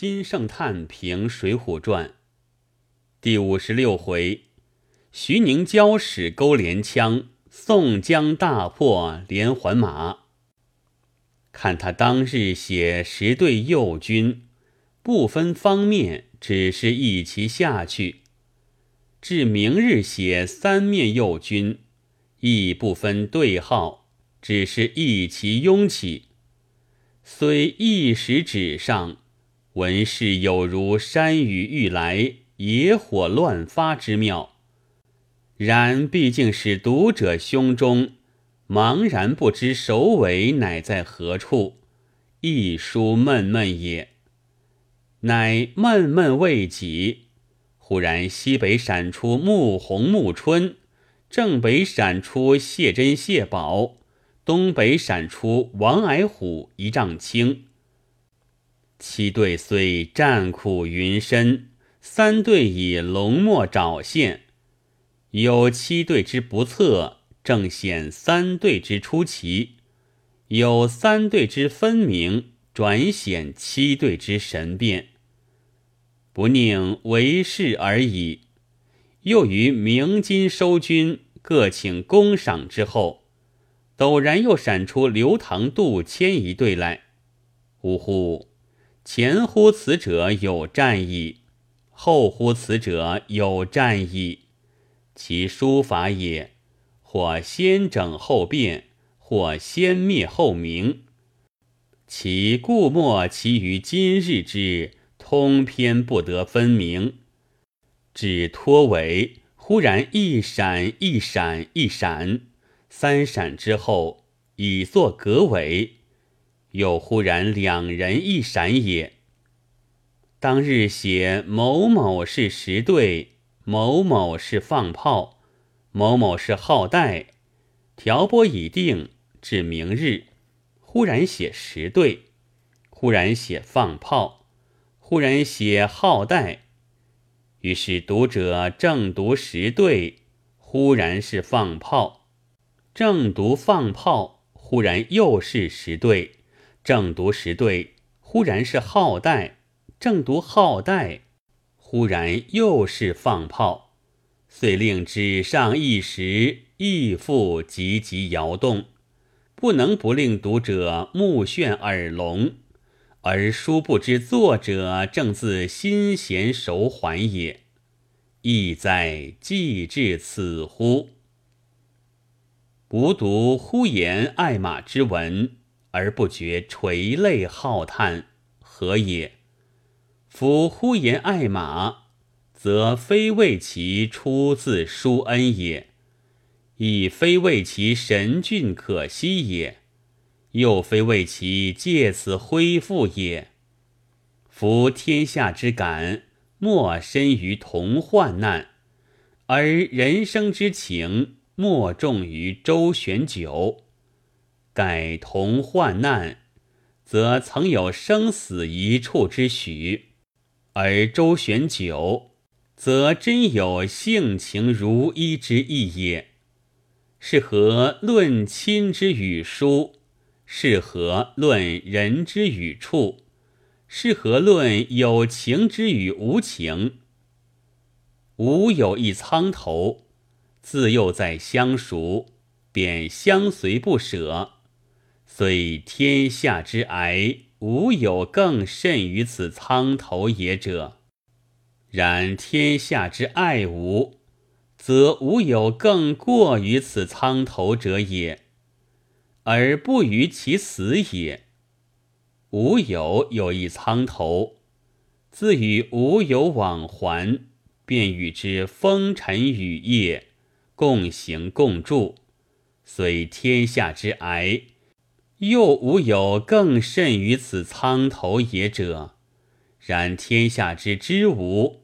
金圣叹评《水浒传》第五十六回：徐宁交使勾连枪，宋江大破连环马。看他当日写十队右军，不分方面，只是一齐下去；至明日写三面右军，亦不分队号，只是一齐拥起。虽一时纸上。文事有如山雨欲来、野火乱发之妙，然毕竟是读者胸中茫然不知首尾乃在何处，一书闷闷也。乃闷闷未几，忽然西北闪出穆弘、穆春，正北闪出谢珍、谢宝，东北闪出王矮虎一丈青。七队虽战苦云深，三队以龙墨爪现，有七队之不测，正显三队之出奇；有三队之分明，转显七队之神变。不宁为是而已。又于鸣金收军，各请公赏之后，陡然又闪出刘唐、杜迁一队来，呜呼！前乎此者有战意，后乎此者有战意。其书法也，或先整后变，或先灭后明。其故莫其于今日之通篇不得分明，只托为忽然一闪一闪一闪，三闪之后已作格尾。又忽然两人一闪也。当日写某某是十队，某某是放炮，某某是号带，调拨已定，至明日，忽然写十队，忽然写放炮，忽然写号带，于是读者正读十队，忽然是放炮；正读放炮，忽然又是十队。正读时对，忽然是号带；正读号带，忽然又是放炮，遂令纸上一时亦复急急摇动，不能不令读者目眩耳聋，而殊不知作者正自心弦手缓也，意在既至此乎？吾读呼延爱马之文。而不觉垂泪浩叹，何也？夫呼延爱马，则非为其出自殊恩也，亦非为其神俊可惜也，又非为其借此恢复也。夫天下之感，莫深于同患难；而人生之情，莫重于周旋酒。盖同患难，则曾有生死一处之许；而周旋久，则真有性情如一之意也。是何论亲之与疏？是何论人之与处？是何论有情之与无情？吾有一苍头，自幼在相熟，便相随不舍。虽天下之哀，无有更甚于此苍头也者；然天下之爱吾，则无有更过于此苍头者也，而不于其死也。吾有有一苍头，自与吾有往还，便与之风尘雨夜，共行共住。虽天下之哀。又无有更甚于此苍头也者，然天下之知无，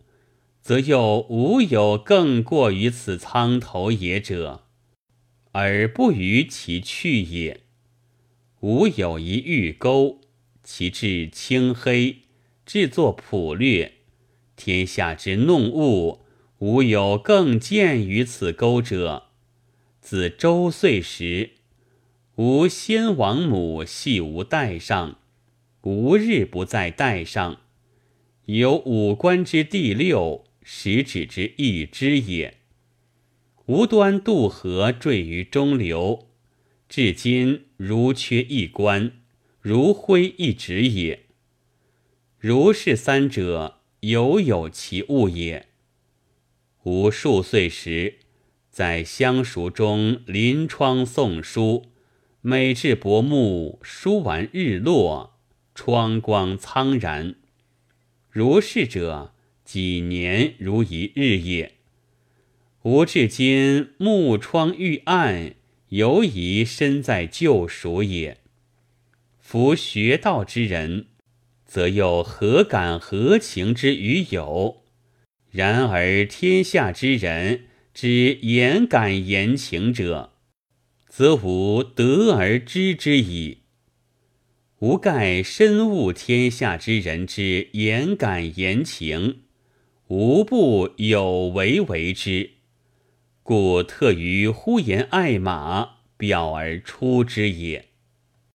则又无有更过于此苍头也者，而不于其去也。吾有一玉钩，其质青黑，制作朴略，天下之弄物，无有更见于此钩者。自周岁时。吾先王母系吾带上，无日不在带上，有五官之第六，十指之一之也。无端渡河坠于中流，至今如缺一官，如灰一指也。如是三者，犹有其物也。吾数岁时，在乡塾中临窗诵书，每至薄暮，书完日落，窗光苍然。如是者，几年如一日也。吾至今暮窗欲暗，犹疑身在旧蜀也。夫学道之人，则又何敢何情之于有？然而天下之人之言感言情者，则无得而知之矣。吾盖深悟天下之人之言感言情，无不有为为之。故特于呼言爱马，表而出之也。